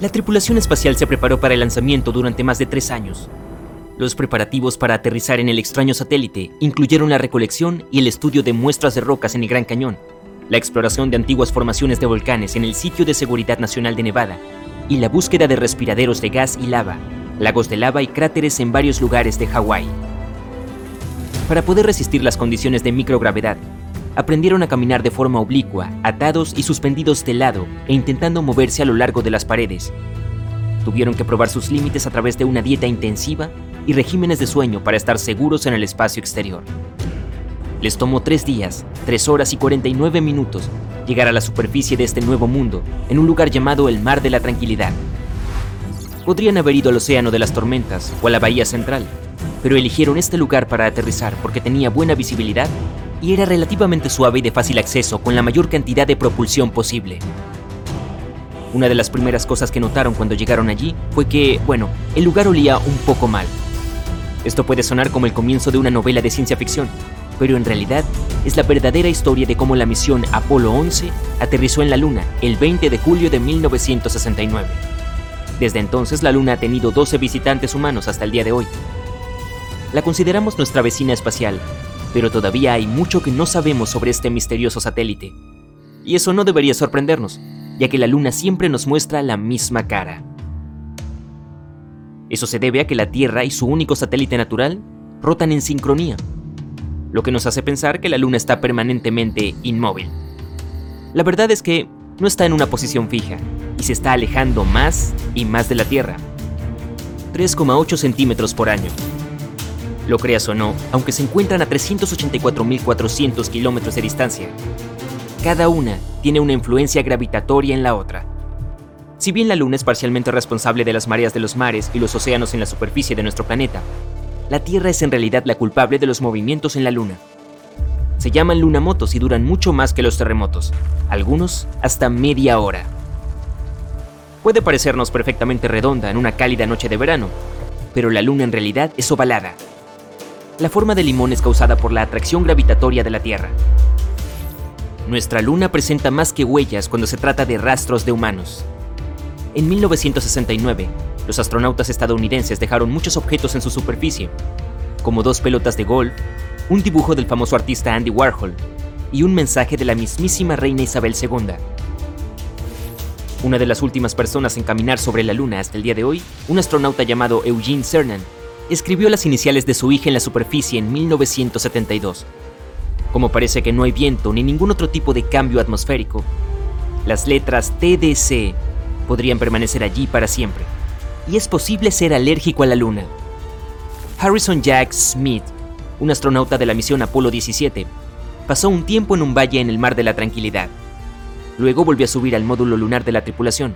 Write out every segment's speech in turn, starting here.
La tripulación espacial se preparó para el lanzamiento durante más de tres años. Los preparativos para aterrizar en el extraño satélite incluyeron la recolección y el estudio de muestras de rocas en el Gran Cañón, la exploración de antiguas formaciones de volcanes en el Sitio de Seguridad Nacional de Nevada y la búsqueda de respiraderos de gas y lava, lagos de lava y cráteres en varios lugares de Hawái. Para poder resistir las condiciones de microgravedad, aprendieron a caminar de forma oblicua, atados y suspendidos de lado e intentando moverse a lo largo de las paredes. Tuvieron que probar sus límites a través de una dieta intensiva y regímenes de sueño para estar seguros en el espacio exterior. Les tomó tres días, tres horas y 49 minutos llegar a la superficie de este nuevo mundo, en un lugar llamado el Mar de la Tranquilidad. Podrían haber ido al Océano de las Tormentas o a la Bahía Central, pero eligieron este lugar para aterrizar porque tenía buena visibilidad y era relativamente suave y de fácil acceso con la mayor cantidad de propulsión posible. Una de las primeras cosas que notaron cuando llegaron allí fue que, bueno, el lugar olía un poco mal. Esto puede sonar como el comienzo de una novela de ciencia ficción, pero en realidad es la verdadera historia de cómo la misión Apolo 11 aterrizó en la Luna el 20 de julio de 1969. Desde entonces la Luna ha tenido 12 visitantes humanos hasta el día de hoy. La consideramos nuestra vecina espacial pero todavía hay mucho que no sabemos sobre este misterioso satélite. Y eso no debería sorprendernos, ya que la Luna siempre nos muestra la misma cara. Eso se debe a que la Tierra y su único satélite natural rotan en sincronía, lo que nos hace pensar que la Luna está permanentemente inmóvil. La verdad es que no está en una posición fija y se está alejando más y más de la Tierra. 3,8 centímetros por año, lo creas o no, aunque se encuentran a 384.400 kilómetros de distancia. Cada una tiene una influencia gravitatoria en la otra. Si bien la Luna es parcialmente responsable de las mareas de los mares y los océanos en la superficie de nuestro planeta, la Tierra es en realidad la culpable de los movimientos en la Luna. Se llaman lunamotos y duran mucho más que los terremotos, algunos hasta media hora. Puede parecernos perfectamente redonda en una cálida noche de verano, pero la Luna en realidad es ovalada, la forma de limón es causada por la atracción gravitatoria de la Tierra. Nuestra luna presenta más que huellas cuando se trata de rastros de humanos. En 1969, los astronautas estadounidenses dejaron muchos objetos en su superficie, como dos pelotas de golf, un dibujo del famoso artista Andy Warhol y un mensaje de la mismísima reina Isabel II. Una de las últimas personas en caminar sobre la Luna hasta el día de hoy, un astronauta llamado Eugene Cernan, escribió las iniciales de su hija en la superficie en 1972. Como parece que no hay viento ni ningún otro tipo de cambio atmosférico, las letras TDC podrían permanecer allí para siempre. Y es posible ser alérgico a la Luna. Harrison Jack Smith, un astronauta de la misión Apolo 17, pasó un tiempo en un valle en el Mar de la Tranquilidad. Luego volvió a subir al módulo lunar de la tripulación,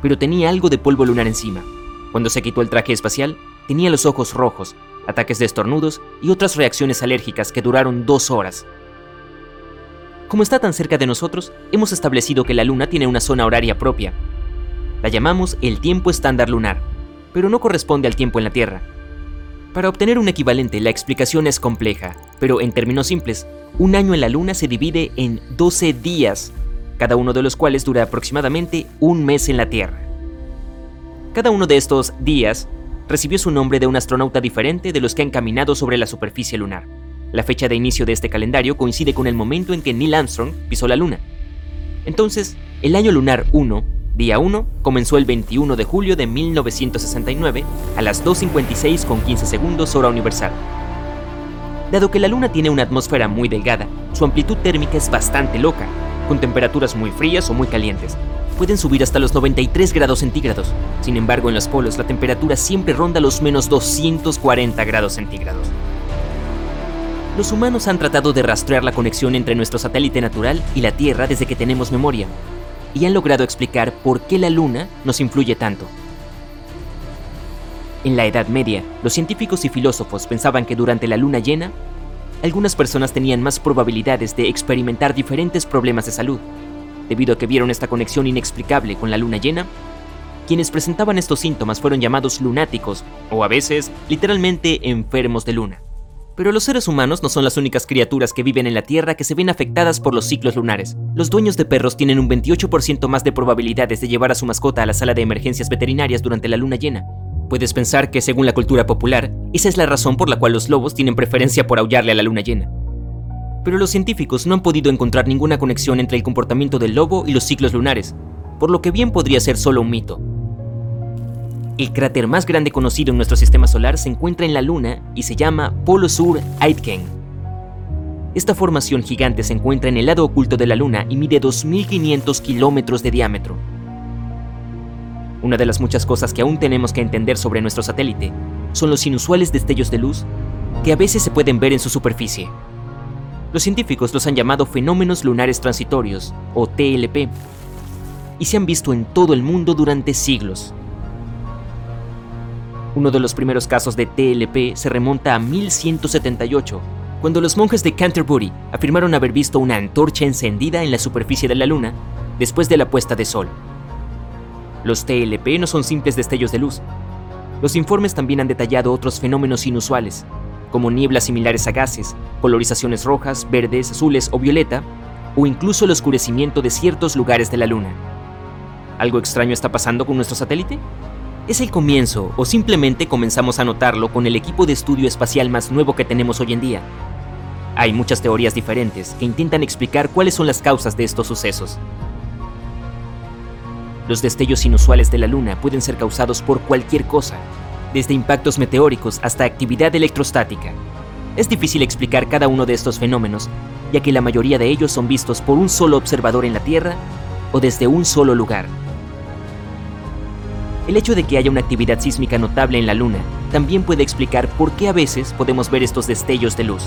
pero tenía algo de polvo lunar encima. Cuando se quitó el traje espacial, Tenía los ojos rojos, ataques de estornudos y otras reacciones alérgicas que duraron dos horas. Como está tan cerca de nosotros, hemos establecido que la Luna tiene una zona horaria propia. La llamamos el tiempo estándar lunar, pero no corresponde al tiempo en la Tierra. Para obtener un equivalente, la explicación es compleja, pero en términos simples, un año en la Luna se divide en 12 días, cada uno de los cuales dura aproximadamente un mes en la Tierra. Cada uno de estos días recibió su nombre de un astronauta diferente de los que han caminado sobre la superficie lunar. La fecha de inicio de este calendario coincide con el momento en que Neil Armstrong pisó la Luna. Entonces, el año lunar 1, día 1, comenzó el 21 de julio de 1969 a las 2.56 con 15 segundos hora universal. Dado que la Luna tiene una atmósfera muy delgada, su amplitud térmica es bastante loca, con temperaturas muy frías o muy calientes, pueden subir hasta los 93 grados centígrados. Sin embargo, en los polos la temperatura siempre ronda los menos 240 grados centígrados. Los humanos han tratado de rastrear la conexión entre nuestro satélite natural y la Tierra desde que tenemos memoria. y han logrado explicar por qué la luna nos influye tanto. En la Edad Media, los científicos y filósofos pensaban que durante la luna llena, algunas personas tenían más probabilidades de experimentar diferentes problemas de salud. Debido a que vieron esta conexión inexplicable con la luna llena, quienes presentaban estos síntomas fueron llamados lunáticos, o a veces, literalmente, enfermos de luna. Pero los seres humanos no son las únicas criaturas que viven en la Tierra que se ven afectadas por los ciclos lunares. Los dueños de perros tienen un 28% más de probabilidades de llevar a su mascota a la sala de emergencias veterinarias durante la luna llena, Puedes pensar que, según la cultura popular, esa es la razón por la cual los lobos tienen preferencia por aullarle a la luna llena. Pero los científicos no han podido encontrar ninguna conexión entre el comportamiento del lobo y los ciclos lunares, por lo que bien podría ser solo un mito. El cráter más grande conocido en nuestro sistema solar se encuentra en la Luna y se llama Polo Sur Aitken. Esta formación gigante se encuentra en el lado oculto de la Luna y mide 2.500 kilómetros de diámetro. Una de las muchas cosas que aún tenemos que entender sobre nuestro satélite son los inusuales destellos de luz que a veces se pueden ver en su superficie. Los científicos los han llamado fenómenos lunares transitorios, o TLP, y se han visto en todo el mundo durante siglos. Uno de los primeros casos de TLP se remonta a 1178, cuando los monjes de Canterbury afirmaron haber visto una antorcha encendida en la superficie de la Luna después de la puesta de sol. Los TLP no son simples destellos de luz. Los informes también han detallado otros fenómenos inusuales, como nieblas similares a gases, polarizaciones rojas, verdes, azules o violeta, o incluso el oscurecimiento de ciertos lugares de la Luna. ¿Algo extraño está pasando con nuestro satélite? ¿Es el comienzo o simplemente comenzamos a notarlo con el equipo de estudio espacial más nuevo que tenemos hoy en día? Hay muchas teorías diferentes que intentan explicar cuáles son las causas de estos sucesos. Los destellos inusuales de la Luna pueden ser causados por cualquier cosa, desde impactos meteóricos hasta actividad electrostática. Es difícil explicar cada uno de estos fenómenos, ya que la mayoría de ellos son vistos por un solo observador en la Tierra o desde un solo lugar. El hecho de que haya una actividad sísmica notable en la Luna también puede explicar por qué a veces podemos ver estos destellos de luz.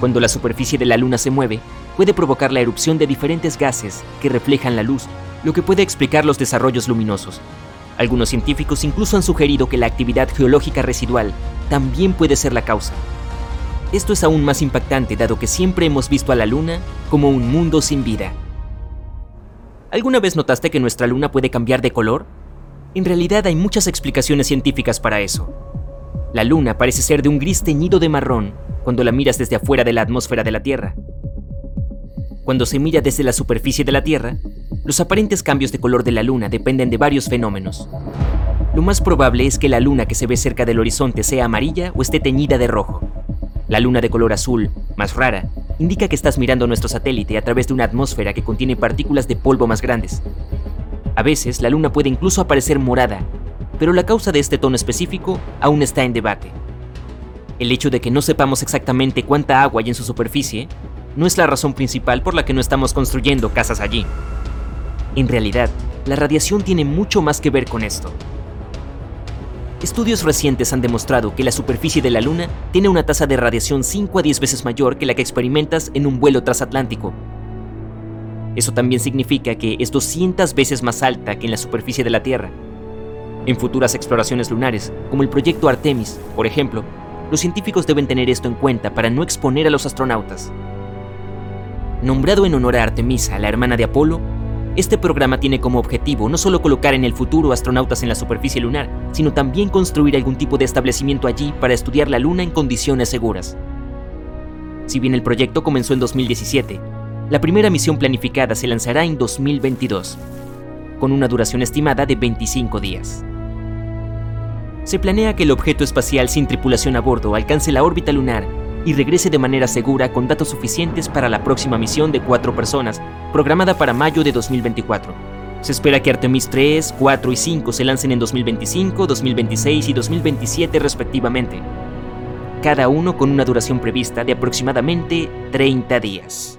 Cuando la superficie de la Luna se mueve, puede provocar la erupción de diferentes gases que reflejan la luz, lo que puede explicar los desarrollos luminosos. Algunos científicos incluso han sugerido que la actividad geológica residual también puede ser la causa. Esto es aún más impactante dado que siempre hemos visto a la Luna como un mundo sin vida. ¿Alguna vez notaste que nuestra Luna puede cambiar de color? En realidad hay muchas explicaciones científicas para eso. La Luna parece ser de un gris teñido de marrón cuando la miras desde afuera de la atmósfera de la Tierra, cuando se mira desde la superficie de la Tierra, los aparentes cambios de color de la Luna dependen de varios fenómenos. Lo más probable es que la Luna que se ve cerca del horizonte sea amarilla o esté teñida de rojo. La Luna de color azul, más rara, indica que estás mirando nuestro satélite a través de una atmósfera que contiene partículas de polvo más grandes. A veces la Luna puede incluso aparecer morada, pero la causa de este tono específico aún está en debate. El hecho de que no sepamos exactamente cuánta agua hay en su superficie no es la razón principal por la que no estamos construyendo casas allí. En realidad, la radiación tiene mucho más que ver con esto. Estudios recientes han demostrado que la superficie de la Luna tiene una tasa de radiación 5 a 10 veces mayor que la que experimentas en un vuelo transatlántico. Eso también significa que es 200 veces más alta que en la superficie de la Tierra. En futuras exploraciones lunares, como el proyecto Artemis, por ejemplo, los científicos deben tener esto en cuenta para no exponer a los astronautas. Nombrado en honor a Artemisa, la hermana de Apolo, este programa tiene como objetivo no solo colocar en el futuro astronautas en la superficie lunar, sino también construir algún tipo de establecimiento allí para estudiar la Luna en condiciones seguras. Si bien el proyecto comenzó en 2017, la primera misión planificada se lanzará en 2022, con una duración estimada de 25 días. Se planea que el objeto espacial sin tripulación a bordo alcance la órbita lunar y regrese de manera segura con datos suficientes para la próxima misión de cuatro personas, programada para mayo de 2024. Se espera que Artemis 3, 4 y 5 se lancen en 2025, 2026 y 2027 respectivamente, cada uno con una duración prevista de aproximadamente 30 días.